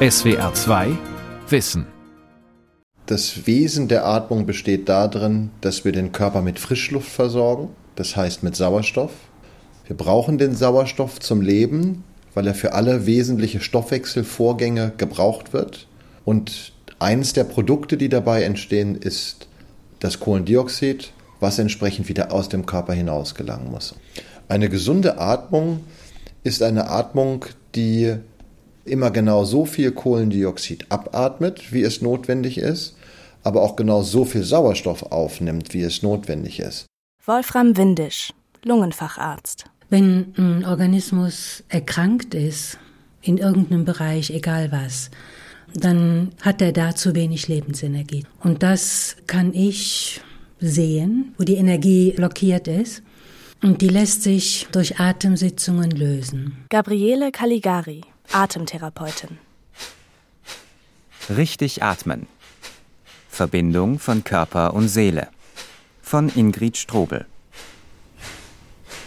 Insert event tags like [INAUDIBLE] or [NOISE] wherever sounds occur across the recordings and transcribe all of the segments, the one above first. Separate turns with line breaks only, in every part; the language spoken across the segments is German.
SWR 2 Wissen.
Das Wesen der Atmung besteht darin, dass wir den Körper mit Frischluft versorgen, das heißt mit Sauerstoff. Wir brauchen den Sauerstoff zum Leben, weil er für alle wesentliche Stoffwechselvorgänge gebraucht wird. Und eines der Produkte, die dabei entstehen, ist das Kohlendioxid, was entsprechend wieder aus dem Körper hinaus gelangen muss. Eine gesunde Atmung ist eine Atmung, die immer genau so viel Kohlendioxid abatmet, wie es notwendig ist, aber auch genau so viel Sauerstoff aufnimmt, wie es notwendig ist.
Wolfram Windisch, Lungenfacharzt.
Wenn ein Organismus erkrankt ist, in irgendeinem Bereich, egal was, dann hat er da zu wenig Lebensenergie. Und das kann ich sehen, wo die Energie blockiert ist. Und die lässt sich durch Atemsitzungen lösen.
Gabriele Caligari, Atemtherapeutin.
Richtig atmen. Verbindung von Körper und Seele. Von Ingrid Strobel.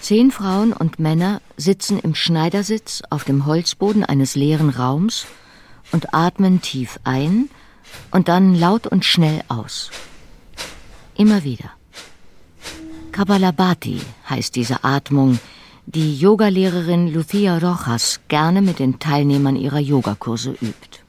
Zehn Frauen und Männer sitzen im Schneidersitz auf dem Holzboden eines leeren Raums und atmen tief ein und dann laut und schnell aus. Immer wieder. Kabbalabhati heißt diese Atmung, die Yogalehrerin Lucia Rojas gerne mit den Teilnehmern ihrer Yogakurse übt.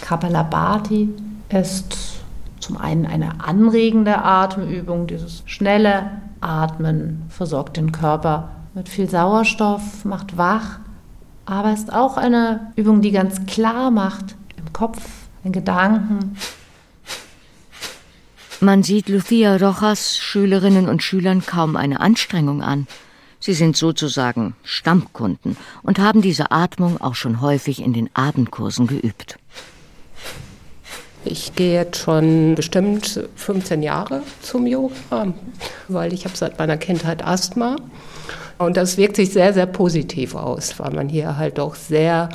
Kapalabhati ist zum einen eine anregende Atemübung, dieses schnelle Atmen versorgt den Körper mit viel Sauerstoff, macht wach, aber ist auch eine Übung, die ganz klar macht im Kopf, in Gedanken.
Man sieht Lucia Rojas Schülerinnen und Schülern kaum eine Anstrengung an. Sie sind sozusagen Stammkunden und haben diese Atmung auch schon häufig in den Abendkursen geübt.
Ich gehe jetzt schon bestimmt 15 Jahre zum Yoga, weil ich habe seit meiner Kindheit Asthma. Und das wirkt sich sehr, sehr positiv aus, weil man hier halt auch sehr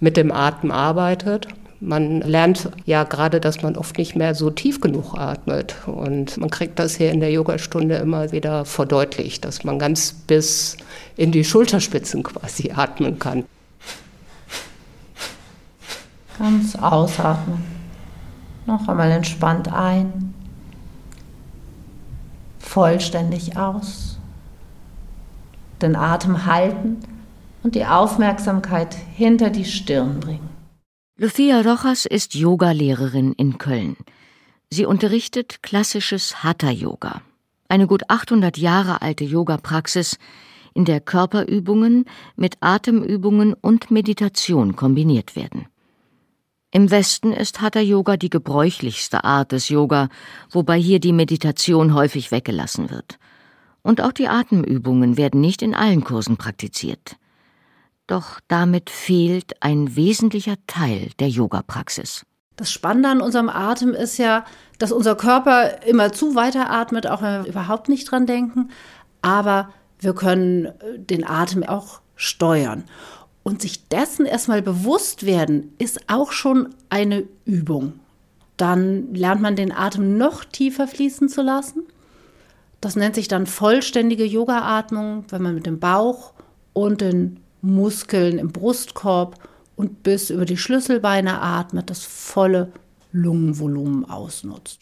mit dem Atem arbeitet. Man lernt ja gerade, dass man oft nicht mehr so tief genug atmet. Und man kriegt das hier in der Yogastunde immer wieder verdeutlicht, dass man ganz bis in die Schulterspitzen quasi atmen kann.
Ganz ausatmen. Noch einmal entspannt ein. Vollständig aus. Den Atem halten und die Aufmerksamkeit hinter die Stirn bringen.
Lucia Rojas ist Yogalehrerin in Köln. Sie unterrichtet klassisches Hatha-Yoga, eine gut 800 Jahre alte Yoga-Praxis, in der Körperübungen mit Atemübungen und Meditation kombiniert werden. Im Westen ist Hatha-Yoga die gebräuchlichste Art des Yoga, wobei hier die Meditation häufig weggelassen wird. Und auch die Atemübungen werden nicht in allen Kursen praktiziert. Doch damit fehlt ein wesentlicher Teil der Yoga-Praxis.
Das Spannende an unserem Atem ist ja, dass unser Körper immer zu weiteratmet, auch wenn wir überhaupt nicht dran denken. Aber wir können äh, den Atem auch steuern. Und sich dessen erstmal bewusst werden, ist auch schon eine Übung. Dann lernt man den Atem noch tiefer fließen zu lassen. Das nennt sich dann vollständige Yoga-Atmung, wenn man mit dem Bauch und den Muskeln im Brustkorb und bis über die Schlüsselbeine atmet, das volle Lungenvolumen ausnutzt.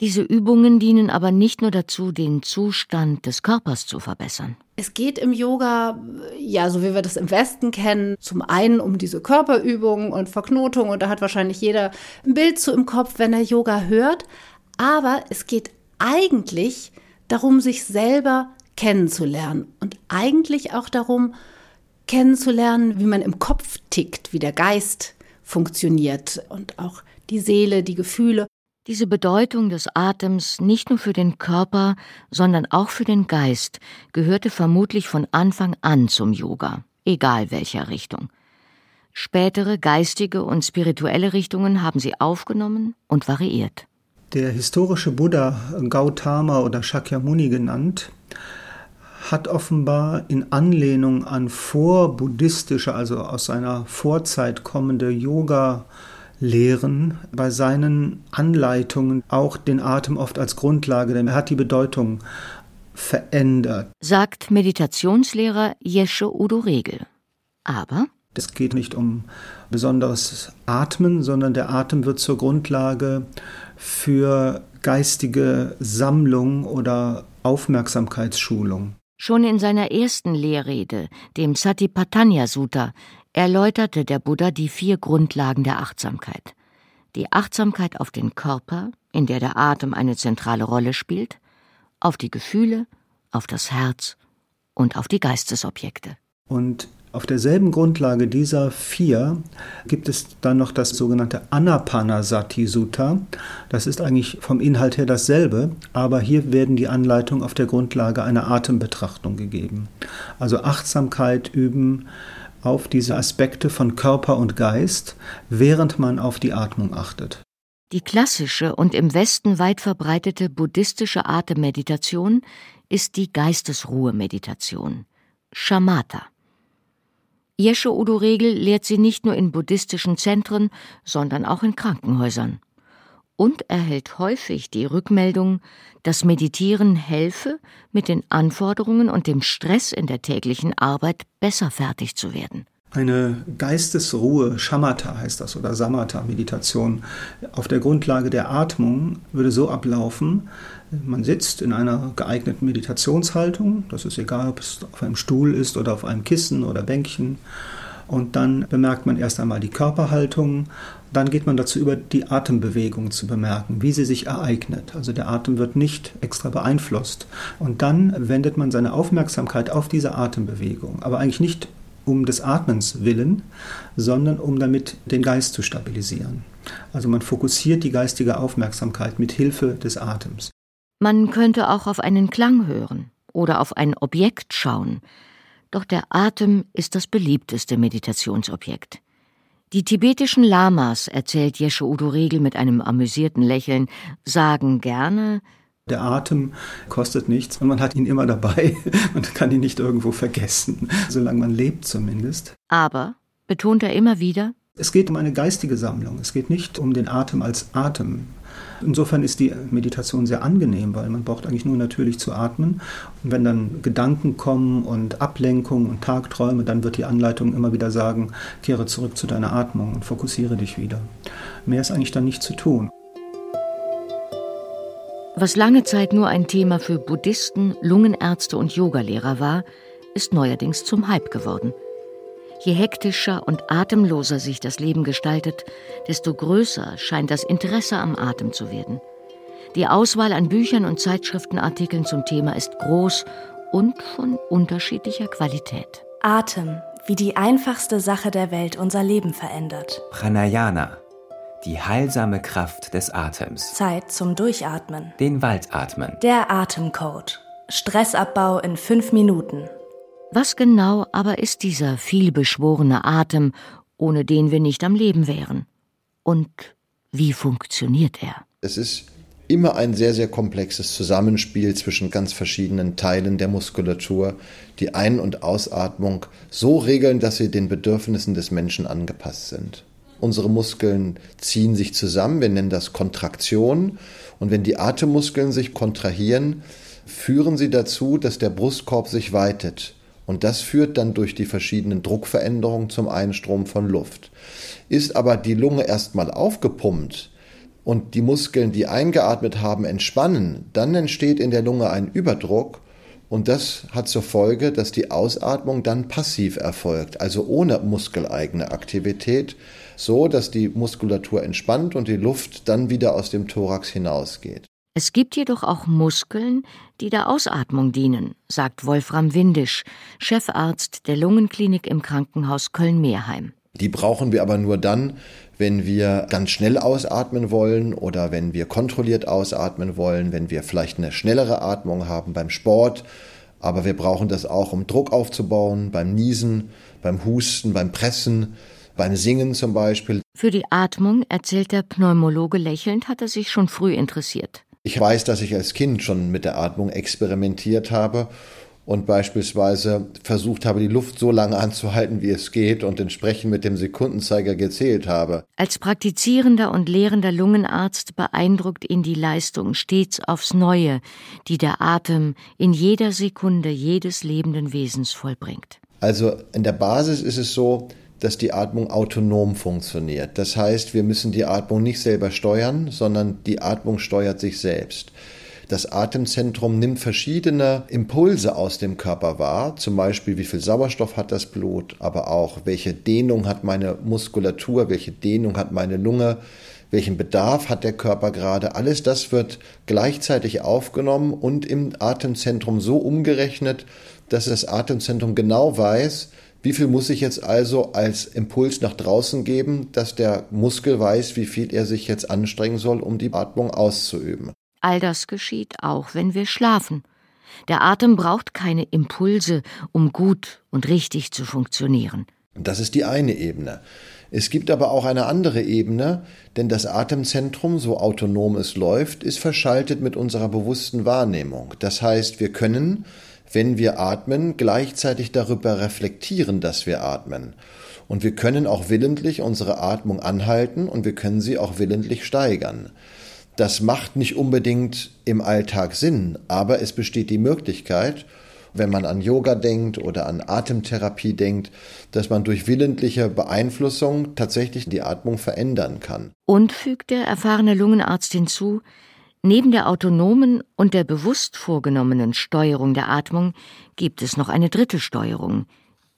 Diese Übungen dienen aber nicht nur dazu, den Zustand des Körpers zu verbessern.
Es geht im Yoga, ja, so wie wir das im Westen kennen, zum einen um diese Körperübungen und Verknotungen und da hat wahrscheinlich jeder ein Bild zu im Kopf, wenn er Yoga hört. Aber es geht eigentlich darum, sich selber kennenzulernen und eigentlich auch darum, kennenzulernen, wie man im Kopf tickt, wie der Geist funktioniert und auch die Seele, die Gefühle.
Diese Bedeutung des Atems nicht nur für den Körper, sondern auch für den Geist gehörte vermutlich von Anfang an zum Yoga, egal welcher Richtung. Spätere geistige und spirituelle Richtungen haben sie aufgenommen und variiert.
Der historische Buddha Gautama oder Shakyamuni genannt, hat offenbar in Anlehnung an vorbuddhistische, also aus seiner Vorzeit kommende Yoga Lehren bei seinen Anleitungen auch den Atem oft als Grundlage, denn er hat die Bedeutung verändert.
Sagt Meditationslehrer Jesche Udo Regel. Aber
Es geht nicht um besonderes Atmen, sondern der Atem wird zur Grundlage für geistige Sammlung oder Aufmerksamkeitsschulung.
Schon in seiner ersten Lehrrede, dem Satipatthana Sutta, erläuterte der Buddha die vier Grundlagen der Achtsamkeit. Die Achtsamkeit auf den Körper, in der der Atem eine zentrale Rolle spielt, auf die Gefühle, auf das Herz und auf die Geistesobjekte.
Und auf derselben Grundlage dieser vier gibt es dann noch das sogenannte Anapanasati Sutta. Das ist eigentlich vom Inhalt her dasselbe, aber hier werden die Anleitungen auf der Grundlage einer Atembetrachtung gegeben. Also Achtsamkeit üben auf diese Aspekte von Körper und Geist, während man auf die Atmung achtet.
Die klassische und im Westen weit verbreitete buddhistische Atemmeditation ist die Geistesruhe-Meditation, Shamatha. Jesche Udo Regel lehrt sie nicht nur in buddhistischen Zentren, sondern auch in Krankenhäusern. Und erhält häufig die Rückmeldung, dass Meditieren helfe, mit den Anforderungen und dem Stress in der täglichen Arbeit besser fertig zu werden.
Eine Geistesruhe, Shamatha heißt das, oder Samatha-Meditation, auf der Grundlage der Atmung würde so ablaufen, man sitzt in einer geeigneten Meditationshaltung, das ist egal, ob es auf einem Stuhl ist oder auf einem Kissen oder Bänkchen. Und dann bemerkt man erst einmal die Körperhaltung, dann geht man dazu über, die Atembewegung zu bemerken, wie sie sich ereignet. Also der Atem wird nicht extra beeinflusst. Und dann wendet man seine Aufmerksamkeit auf diese Atembewegung, aber eigentlich nicht um des Atmens willen, sondern um damit den Geist zu stabilisieren. Also man fokussiert die geistige Aufmerksamkeit mit Hilfe des Atems.
Man könnte auch auf einen Klang hören oder auf ein Objekt schauen, doch der Atem ist das beliebteste Meditationsobjekt. Die tibetischen Lamas, erzählt Jesche Udo Regel mit einem amüsierten Lächeln, sagen gerne,
der Atem kostet nichts und man hat ihn immer dabei. [LAUGHS] Man kann ihn nicht irgendwo vergessen, solange man lebt zumindest.
Aber, betont er immer wieder,
es geht um eine geistige Sammlung. Es geht nicht um den Atem als Atem. Insofern ist die Meditation sehr angenehm, weil man braucht eigentlich nur natürlich zu atmen. Und wenn dann Gedanken kommen und Ablenkung und Tagträume, dann wird die Anleitung immer wieder sagen, kehre zurück zu deiner Atmung und fokussiere dich wieder. Mehr ist eigentlich dann nicht zu tun.
Was lange Zeit nur ein Thema für Buddhisten, Lungenärzte und Yogalehrer war, ist neuerdings zum Hype geworden. Je hektischer und atemloser sich das Leben gestaltet, desto größer scheint das Interesse am Atem zu werden. Die Auswahl an Büchern und Zeitschriftenartikeln zum Thema ist groß und von unterschiedlicher Qualität.
Atem, wie die einfachste Sache der Welt unser Leben verändert.
Pranayana, die heilsame Kraft des Atems.
Zeit zum Durchatmen.
Den Waldatmen.
Der Atemcode. Stressabbau in fünf Minuten.
Was genau aber ist dieser vielbeschworene Atem, ohne den wir nicht am Leben wären? Und wie funktioniert er?
Es ist immer ein sehr, sehr komplexes Zusammenspiel zwischen ganz verschiedenen Teilen der Muskulatur, die Ein- und Ausatmung so regeln, dass sie den Bedürfnissen des Menschen angepasst sind. Unsere Muskeln ziehen sich zusammen, wir nennen das Kontraktion. Und wenn die Atemmuskeln sich kontrahieren, führen sie dazu, dass der Brustkorb sich weitet. Und das führt dann durch die verschiedenen Druckveränderungen zum Einstrom von Luft. Ist aber die Lunge erstmal aufgepumpt und die Muskeln, die eingeatmet haben, entspannen, dann entsteht in der Lunge ein Überdruck und das hat zur Folge, dass die Ausatmung dann passiv erfolgt, also ohne muskeleigene Aktivität, so dass die Muskulatur entspannt und die Luft dann wieder aus dem Thorax hinausgeht.
Es gibt jedoch auch Muskeln, die der Ausatmung dienen, sagt Wolfram Windisch, Chefarzt der Lungenklinik im Krankenhaus Köln-Meerheim.
Die brauchen wir aber nur dann, wenn wir ganz schnell ausatmen wollen oder wenn wir kontrolliert ausatmen wollen, wenn wir vielleicht eine schnellere Atmung haben beim Sport. Aber wir brauchen das auch, um Druck aufzubauen, beim Niesen, beim Husten, beim Pressen, beim Singen zum Beispiel.
Für die Atmung, erzählt der Pneumologe lächelnd, hat er sich schon früh interessiert.
Ich weiß, dass ich als Kind schon mit der Atmung experimentiert habe und beispielsweise versucht habe, die Luft so lange anzuhalten, wie es geht und entsprechend mit dem Sekundenzeiger gezählt habe.
Als praktizierender und lehrender Lungenarzt beeindruckt ihn die Leistung stets aufs Neue, die der Atem in jeder Sekunde jedes lebenden Wesens vollbringt.
Also in der Basis ist es so, dass die Atmung autonom funktioniert. Das heißt, wir müssen die Atmung nicht selber steuern, sondern die Atmung steuert sich selbst. Das Atemzentrum nimmt verschiedene Impulse aus dem Körper wahr, zum Beispiel wie viel Sauerstoff hat das Blut, aber auch welche Dehnung hat meine Muskulatur, welche Dehnung hat meine Lunge, welchen Bedarf hat der Körper gerade. Alles das wird gleichzeitig aufgenommen und im Atemzentrum so umgerechnet, dass das Atemzentrum genau weiß, wie viel muss ich jetzt also als Impuls nach draußen geben, dass der Muskel weiß, wie viel er sich jetzt anstrengen soll, um die Atmung auszuüben.
All das geschieht auch, wenn wir schlafen. Der Atem braucht keine Impulse, um gut und richtig zu funktionieren.
Das ist die eine Ebene. Es gibt aber auch eine andere Ebene, denn das Atemzentrum, so autonom es läuft, ist verschaltet mit unserer bewussten Wahrnehmung. Das heißt, wir können wenn wir atmen, gleichzeitig darüber reflektieren, dass wir atmen. Und wir können auch willentlich unsere Atmung anhalten und wir können sie auch willentlich steigern. Das macht nicht unbedingt im Alltag Sinn, aber es besteht die Möglichkeit, wenn man an Yoga denkt oder an Atemtherapie denkt, dass man durch willentliche Beeinflussung tatsächlich die Atmung verändern kann.
Und fügt der erfahrene Lungenarzt hinzu, Neben der autonomen und der bewusst vorgenommenen Steuerung der Atmung gibt es noch eine dritte Steuerung,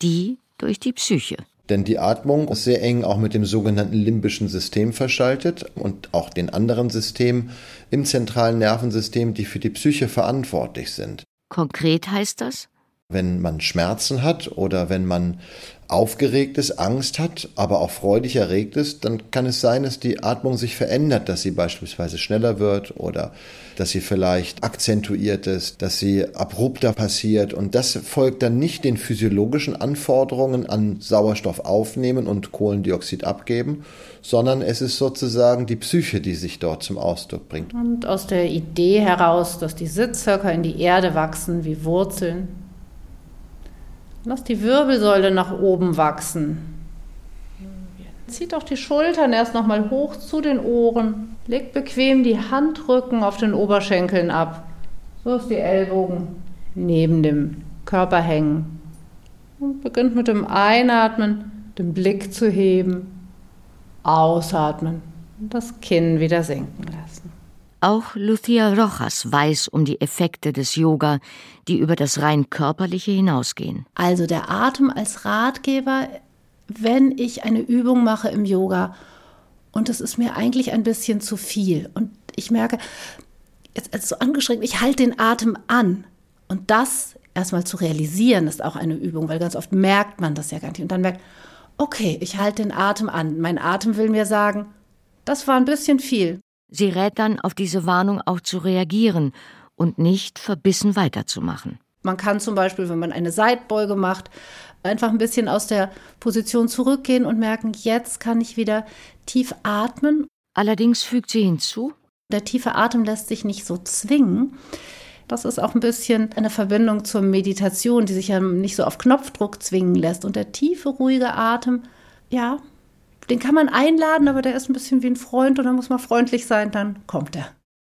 die durch die Psyche.
Denn die Atmung ist sehr eng auch mit dem sogenannten limbischen System verschaltet und auch den anderen Systemen im zentralen Nervensystem, die für die Psyche verantwortlich sind.
Konkret heißt das?
Wenn man Schmerzen hat oder wenn man aufgeregt ist, Angst hat, aber auch freudig erregt ist, dann kann es sein, dass die Atmung sich verändert, dass sie beispielsweise schneller wird oder dass sie vielleicht akzentuiert ist, dass sie abrupter passiert. Und das folgt dann nicht den physiologischen Anforderungen an Sauerstoff aufnehmen und Kohlendioxid abgeben, sondern es ist sozusagen die Psyche, die sich dort zum Ausdruck bringt.
Und aus der Idee heraus, dass die Sitzhöcker in die Erde wachsen wie Wurzeln, Lass die Wirbelsäule nach oben wachsen. Zieht auch die Schultern erst nochmal hoch zu den Ohren. Legt bequem die Handrücken auf den Oberschenkeln ab. So dass die Ellbogen neben dem Körper hängen. Und beginnt mit dem Einatmen, den Blick zu heben. Ausatmen und das Kinn wieder sinken lassen.
Auch Lucia Rojas weiß um die Effekte des Yoga, die über das rein körperliche hinausgehen.
Also der Atem als Ratgeber, wenn ich eine Übung mache im Yoga und es ist mir eigentlich ein bisschen zu viel und ich merke, jetzt ist so angestrengt, ich halte den Atem an und das erstmal zu realisieren ist auch eine Übung, weil ganz oft merkt man das ja gar nicht und dann merkt, okay, ich halte den Atem an. Mein Atem will mir sagen, das war ein bisschen viel.
Sie rät dann, auf diese Warnung auch zu reagieren und nicht verbissen weiterzumachen.
Man kann zum Beispiel, wenn man eine Seitbeuge macht, einfach ein bisschen aus der Position zurückgehen und merken, jetzt kann ich wieder tief atmen.
Allerdings fügt sie hinzu,
der tiefe Atem lässt sich nicht so zwingen. Das ist auch ein bisschen eine Verbindung zur Meditation, die sich ja nicht so auf Knopfdruck zwingen lässt. Und der tiefe, ruhige Atem, ja, den kann man einladen, aber der ist ein bisschen wie ein Freund und da muss man freundlich sein, dann kommt er.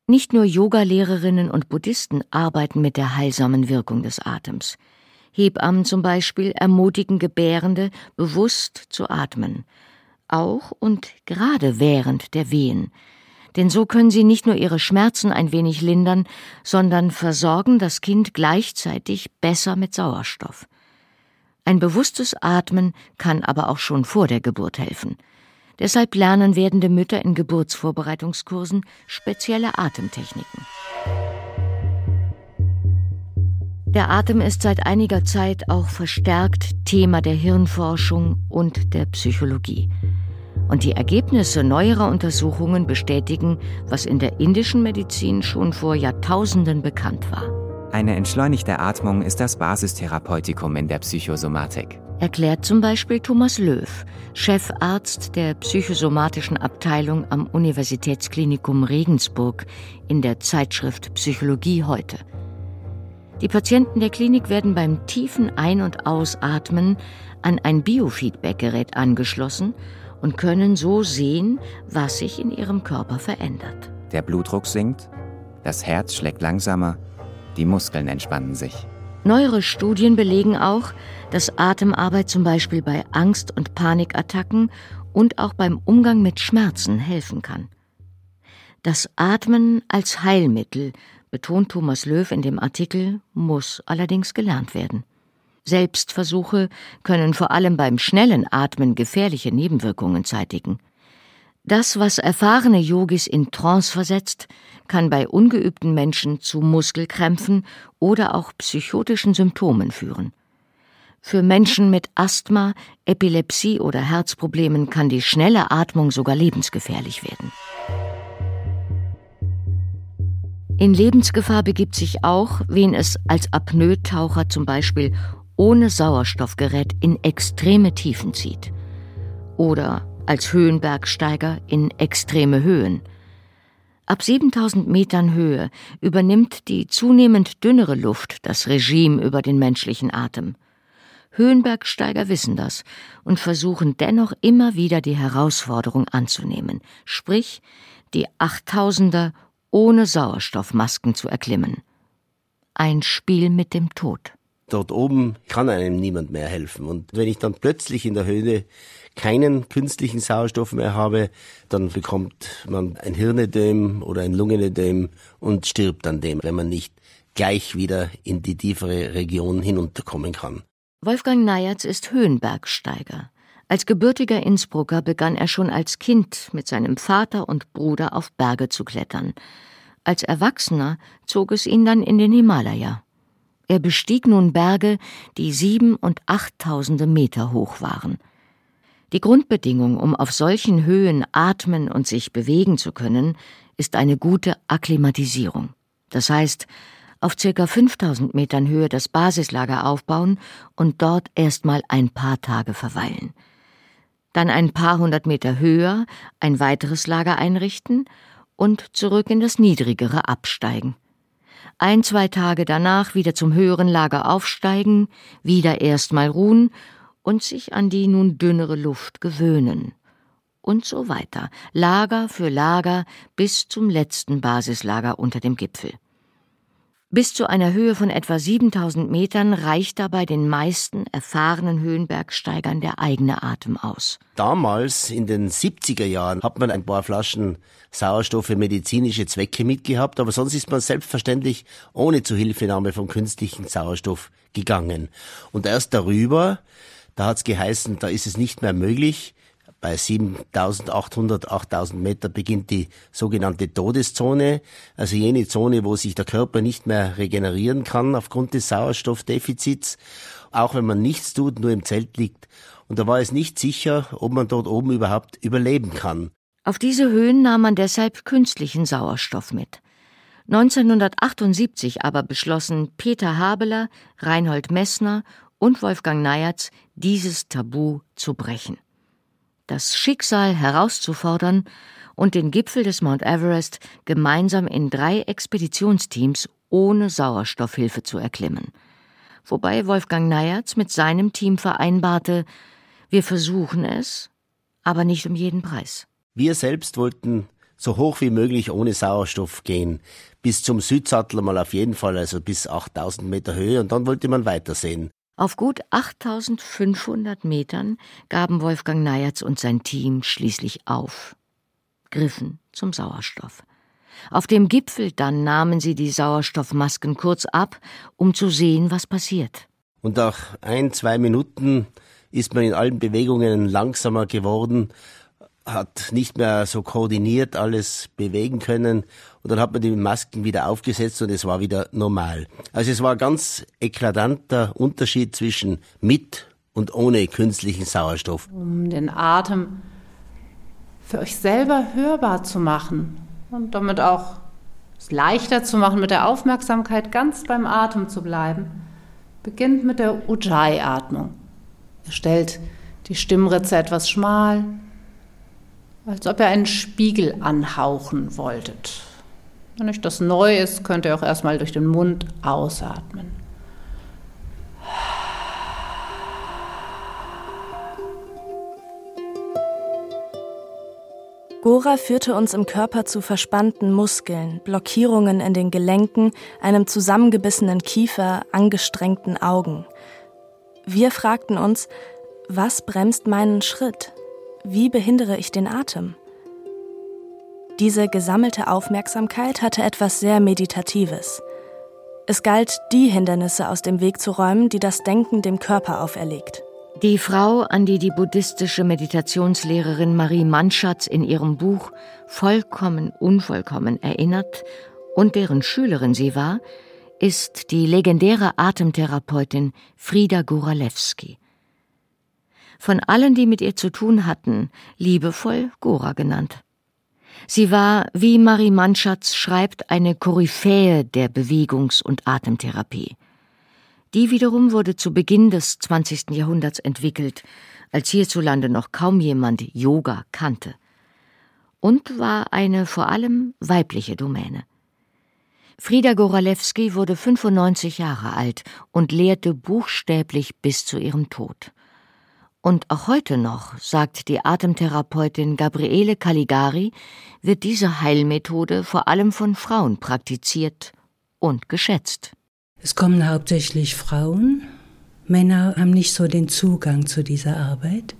Nicht nur Yogalehrerinnen und Buddhisten arbeiten mit der heilsamen Wirkung des Atems. Hebammen zum Beispiel ermutigen Gebärende, bewusst zu atmen. Auch und gerade während der Wehen. Denn so können sie nicht nur ihre Schmerzen ein wenig lindern, sondern versorgen das Kind gleichzeitig besser mit Sauerstoff. Ein bewusstes Atmen kann aber auch schon vor der Geburt helfen. Deshalb lernen werdende Mütter in Geburtsvorbereitungskursen spezielle Atemtechniken. Der Atem ist seit einiger Zeit auch verstärkt Thema der Hirnforschung und der Psychologie. Und die Ergebnisse neuerer Untersuchungen bestätigen, was in der indischen Medizin schon vor Jahrtausenden bekannt war.
Eine entschleunigte Atmung ist das Basistherapeutikum in der Psychosomatik.
Erklärt zum Beispiel Thomas Löw, Chefarzt der psychosomatischen Abteilung am Universitätsklinikum Regensburg in der Zeitschrift Psychologie heute. Die Patienten der Klinik werden beim tiefen Ein- und Ausatmen an ein Biofeedback-Gerät angeschlossen und können so sehen, was sich in ihrem Körper verändert.
Der Blutdruck sinkt, das Herz schlägt langsamer, die Muskeln entspannen sich.
Neuere Studien belegen auch, dass Atemarbeit zum Beispiel bei Angst- und Panikattacken und auch beim Umgang mit Schmerzen helfen kann. Das Atmen als Heilmittel, betont Thomas Löw in dem Artikel, muss allerdings gelernt werden. Selbstversuche können vor allem beim schnellen Atmen gefährliche Nebenwirkungen zeitigen. Das, was erfahrene Yogis in Trance versetzt, kann bei ungeübten Menschen zu Muskelkrämpfen oder auch psychotischen Symptomen führen. Für Menschen mit Asthma, Epilepsie oder Herzproblemen kann die schnelle Atmung sogar lebensgefährlich werden. In Lebensgefahr begibt sich auch, wen es als Apnoe-Taucher zum Beispiel ohne Sauerstoffgerät in extreme Tiefen zieht. Oder als Höhenbergsteiger in extreme Höhen. Ab 7000 Metern Höhe übernimmt die zunehmend dünnere Luft das Regime über den menschlichen Atem. Höhenbergsteiger wissen das und versuchen dennoch immer wieder die Herausforderung anzunehmen, sprich die Achttausender ohne Sauerstoffmasken zu erklimmen. Ein Spiel mit dem Tod.
Dort oben kann einem niemand mehr helfen. Und wenn ich dann plötzlich in der Höhe keinen künstlichen Sauerstoff mehr habe, dann bekommt man ein Hirnödem oder ein Lungenödem und stirbt an dem, wenn man nicht gleich wieder in die tiefere Region hinunterkommen kann.
Wolfgang Neyertz ist Höhenbergsteiger. Als gebürtiger Innsbrucker begann er schon als Kind mit seinem Vater und Bruder auf Berge zu klettern. Als Erwachsener zog es ihn dann in den Himalaya. Er bestieg nun Berge, die sieben und achttausende Meter hoch waren. Die Grundbedingung, um auf solchen Höhen atmen und sich bewegen zu können, ist eine gute Akklimatisierung. Das heißt, auf circa 5000 Metern Höhe das Basislager aufbauen und dort erstmal ein paar Tage verweilen. Dann ein paar hundert Meter höher ein weiteres Lager einrichten und zurück in das niedrigere absteigen ein, zwei Tage danach wieder zum höheren Lager aufsteigen, wieder erstmal ruhen und sich an die nun dünnere Luft gewöhnen. Und so weiter, Lager für Lager bis zum letzten Basislager unter dem Gipfel. Bis zu einer Höhe von etwa 7000 Metern reicht dabei den meisten erfahrenen Höhenbergsteigern der eigene Atem aus.
Damals, in den 70er Jahren, hat man ein paar Flaschen Sauerstoff für medizinische Zwecke mitgehabt, aber sonst ist man selbstverständlich ohne Zuhilfenahme vom künstlichen Sauerstoff gegangen. Und erst darüber, da hat es geheißen, da ist es nicht mehr möglich, bei 7800, 8000 Meter beginnt die sogenannte Todeszone, also jene Zone, wo sich der Körper nicht mehr regenerieren kann aufgrund des Sauerstoffdefizits, auch wenn man nichts tut, nur im Zelt liegt. Und da war es nicht sicher, ob man dort oben überhaupt überleben kann.
Auf diese Höhen nahm man deshalb künstlichen Sauerstoff mit. 1978 aber beschlossen Peter Habeler, Reinhold Messner und Wolfgang Neyertz, dieses Tabu zu brechen das Schicksal herauszufordern und den Gipfel des Mount Everest gemeinsam in drei Expeditionsteams ohne Sauerstoffhilfe zu erklimmen. Wobei Wolfgang Neyertz mit seinem Team vereinbarte, wir versuchen es, aber nicht um jeden Preis.
Wir selbst wollten so hoch wie möglich ohne Sauerstoff gehen. Bis zum Südsattler mal auf jeden Fall, also bis 8000 Meter Höhe und dann wollte man weitersehen.
Auf gut 8500 Metern gaben Wolfgang Neyertz und sein Team schließlich auf, griffen zum Sauerstoff. Auf dem Gipfel dann nahmen sie die Sauerstoffmasken kurz ab, um zu sehen, was passiert.
Und nach ein, zwei Minuten ist man in allen Bewegungen langsamer geworden hat nicht mehr so koordiniert alles bewegen können und dann hat man die Masken wieder aufgesetzt und es war wieder normal. Also es war ein ganz eklatanter Unterschied zwischen mit und ohne künstlichen Sauerstoff.
Um den Atem für euch selber hörbar zu machen und damit auch es leichter zu machen, mit der Aufmerksamkeit ganz beim Atem zu bleiben, beginnt mit der Ujjayi-Atmung. Ihr stellt die Stimmritze etwas schmal, als ob ihr einen Spiegel anhauchen wolltet. Wenn euch das neu ist, könnt ihr auch erstmal durch den Mund ausatmen.
Gora führte uns im Körper zu verspannten Muskeln, Blockierungen in den Gelenken, einem zusammengebissenen Kiefer, angestrengten Augen. Wir fragten uns, was bremst meinen Schritt? Wie behindere ich den Atem? Diese gesammelte Aufmerksamkeit hatte etwas sehr Meditatives. Es galt, die Hindernisse aus dem Weg zu räumen, die das Denken dem Körper auferlegt.
Die Frau, an die die buddhistische Meditationslehrerin Marie Manschatz in ihrem Buch Vollkommen Unvollkommen erinnert und deren Schülerin sie war, ist die legendäre Atemtherapeutin Frida Goralewski. Von allen, die mit ihr zu tun hatten, liebevoll Gora genannt. Sie war, wie Marie Manschatz schreibt, eine Koryphäe der Bewegungs- und Atemtherapie. Die wiederum wurde zu Beginn des 20. Jahrhunderts entwickelt, als hierzulande noch kaum jemand Yoga kannte. Und war eine vor allem weibliche Domäne. Frieda Goralewski wurde 95 Jahre alt und lehrte buchstäblich bis zu ihrem Tod. Und auch heute noch, sagt die Atemtherapeutin Gabriele Caligari, wird diese Heilmethode vor allem von Frauen praktiziert und geschätzt.
Es kommen hauptsächlich Frauen. Männer haben nicht so den Zugang zu dieser Arbeit,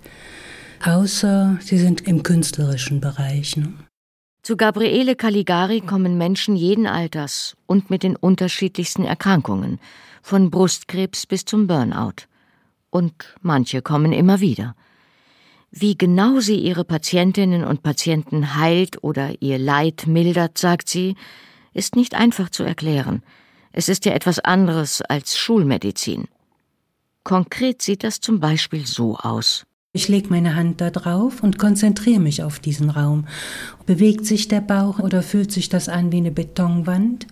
außer sie sind im künstlerischen Bereich. Ne?
Zu Gabriele Caligari kommen Menschen jeden Alters und mit den unterschiedlichsten Erkrankungen, von Brustkrebs bis zum Burnout. Und manche kommen immer wieder. Wie genau sie ihre Patientinnen und Patienten heilt oder ihr Leid mildert, sagt sie, ist nicht einfach zu erklären – es ist ja etwas anderes als Schulmedizin. Konkret sieht das zum Beispiel so aus.
Ich lege meine Hand da drauf und konzentriere mich auf diesen Raum. Bewegt sich der Bauch oder fühlt sich das an wie eine Betonwand?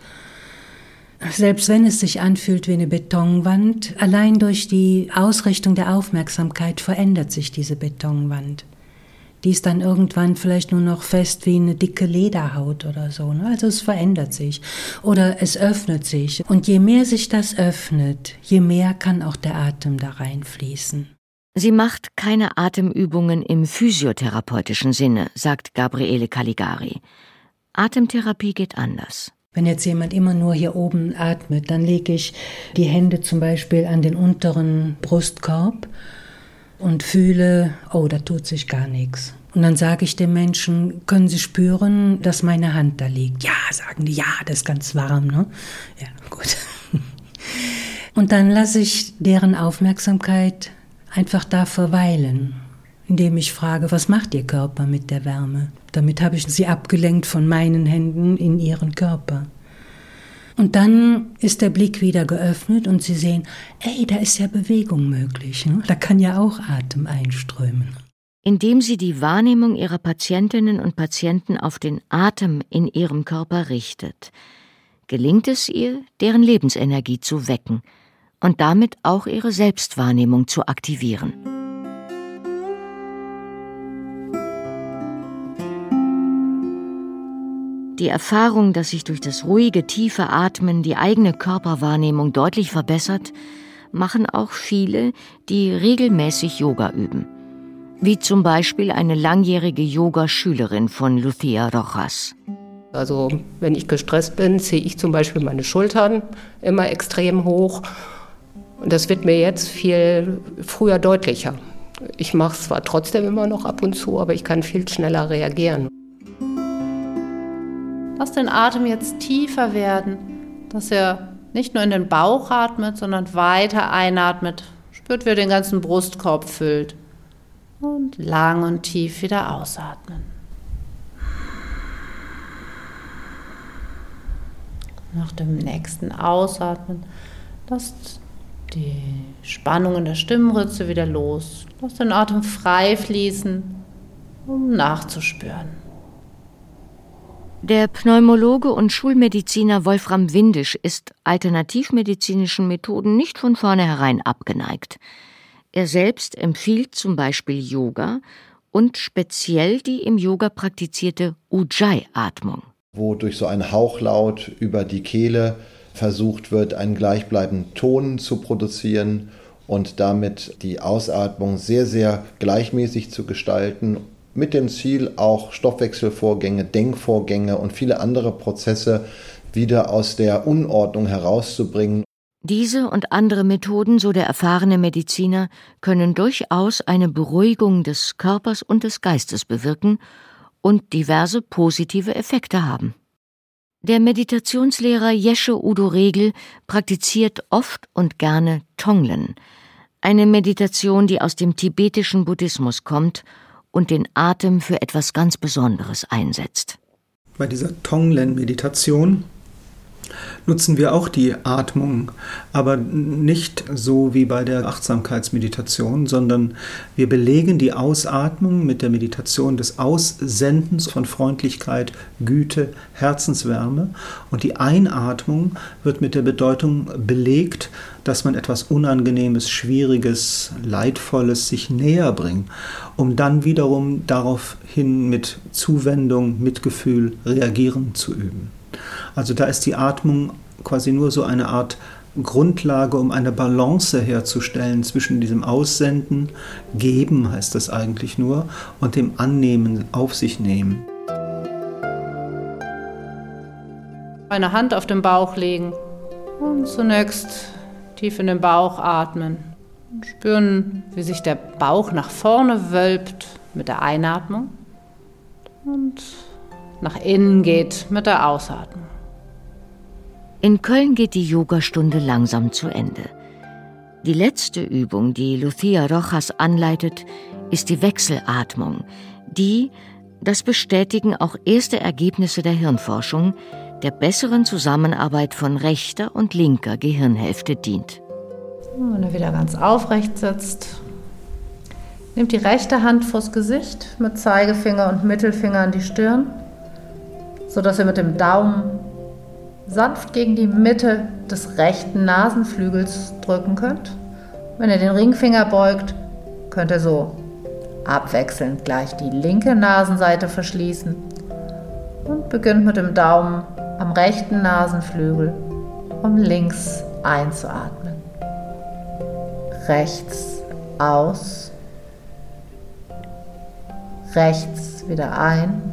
Selbst wenn es sich anfühlt wie eine Betonwand, allein durch die Ausrichtung der Aufmerksamkeit verändert sich diese Betonwand die ist dann irgendwann vielleicht nur noch fest wie eine dicke Lederhaut oder so. Ne? Also es verändert sich oder es öffnet sich. Und je mehr sich das öffnet, je mehr kann auch der Atem da reinfließen.
Sie macht keine Atemübungen im physiotherapeutischen Sinne, sagt Gabriele Caligari. Atemtherapie geht anders.
Wenn jetzt jemand immer nur hier oben atmet, dann lege ich die Hände zum Beispiel an den unteren Brustkorb und fühle, oh, da tut sich gar nichts. Und dann sage ich den Menschen, können Sie spüren, dass meine Hand da liegt? Ja, sagen die, ja, das ist ganz warm, ne? Ja, gut. [LAUGHS] Und dann lasse ich deren Aufmerksamkeit einfach da verweilen, indem ich frage, was macht Ihr Körper mit der Wärme? Damit habe ich sie abgelenkt von meinen Händen in ihren Körper. Und dann ist der Blick wieder geöffnet und Sie sehen, ey, da ist ja Bewegung möglich. Ne? Da kann ja auch Atem einströmen.
Indem sie die Wahrnehmung ihrer Patientinnen und Patienten auf den Atem in ihrem Körper richtet, gelingt es ihr, deren Lebensenergie zu wecken und damit auch ihre Selbstwahrnehmung zu aktivieren. Die Erfahrung, dass sich durch das ruhige, tiefe Atmen die eigene Körperwahrnehmung deutlich verbessert, machen auch viele, die regelmäßig Yoga üben. Wie zum Beispiel eine langjährige Yoga-Schülerin von Lucia Rojas.
Also wenn ich gestresst bin, ziehe ich zum Beispiel meine Schultern immer extrem hoch. Und das wird mir jetzt viel früher deutlicher. Ich mache es zwar trotzdem immer noch ab und zu, aber ich kann viel schneller reagieren.
Lass den Atem jetzt tiefer werden, dass er nicht nur in den Bauch atmet, sondern weiter einatmet. Spürt, wie er den ganzen Brustkorb füllt. Und lang und tief wieder ausatmen. Nach dem nächsten Ausatmen lasst die Spannung in der Stimmritze wieder los. Lass den Atem frei fließen, um nachzuspüren.
Der Pneumologe und Schulmediziner Wolfram Windisch ist alternativmedizinischen Methoden nicht von vornherein abgeneigt. Er selbst empfiehlt zum Beispiel Yoga und speziell die im Yoga praktizierte Ujjayi-Atmung.
Wo durch so einen Hauchlaut über die Kehle versucht wird, einen gleichbleibenden Ton zu produzieren und damit die Ausatmung sehr, sehr gleichmäßig zu gestalten mit dem Ziel, auch Stoffwechselvorgänge, Denkvorgänge und viele andere Prozesse wieder aus der Unordnung herauszubringen.
Diese und andere Methoden, so der erfahrene Mediziner, können durchaus eine Beruhigung des Körpers und des Geistes bewirken und diverse positive Effekte haben. Der Meditationslehrer Jesche Udo Regel praktiziert oft und gerne Tonglen, eine Meditation, die aus dem tibetischen Buddhismus kommt und den Atem für etwas ganz Besonderes einsetzt.
Bei dieser Tonglen-Meditation nutzen wir auch die Atmung, aber nicht so wie bei der Achtsamkeitsmeditation, sondern wir belegen die Ausatmung mit der Meditation des Aussendens von Freundlichkeit, Güte, Herzenswärme und die Einatmung wird mit der Bedeutung belegt, dass man etwas Unangenehmes, Schwieriges, Leidvolles sich näher bringt, um dann wiederum daraufhin mit Zuwendung, Mitgefühl reagieren zu üben. Also da ist die Atmung quasi nur so eine Art Grundlage, um eine Balance herzustellen zwischen diesem Aussenden, Geben heißt das eigentlich nur, und dem Annehmen, auf sich nehmen.
Eine Hand auf den Bauch legen und zunächst tief in den Bauch atmen. Und spüren, wie sich der Bauch nach vorne wölbt mit der Einatmung und nach innen geht mit der Ausatmung.
In Köln geht die Yogastunde langsam zu Ende. Die letzte Übung, die Lucia Rojas anleitet, ist die Wechselatmung, die, das bestätigen auch erste Ergebnisse der Hirnforschung, der besseren Zusammenarbeit von rechter und linker Gehirnhälfte dient.
Wenn er wieder ganz aufrecht sitzt, nimmt die rechte Hand vors Gesicht mit Zeigefinger und Mittelfinger an die Stirn, sodass ihr mit dem Daumen sanft gegen die Mitte des rechten Nasenflügels drücken könnt. Wenn ihr den Ringfinger beugt, könnt ihr so abwechselnd gleich die linke Nasenseite verschließen und beginnt mit dem Daumen am rechten Nasenflügel, um links einzuatmen. Rechts aus, rechts wieder ein,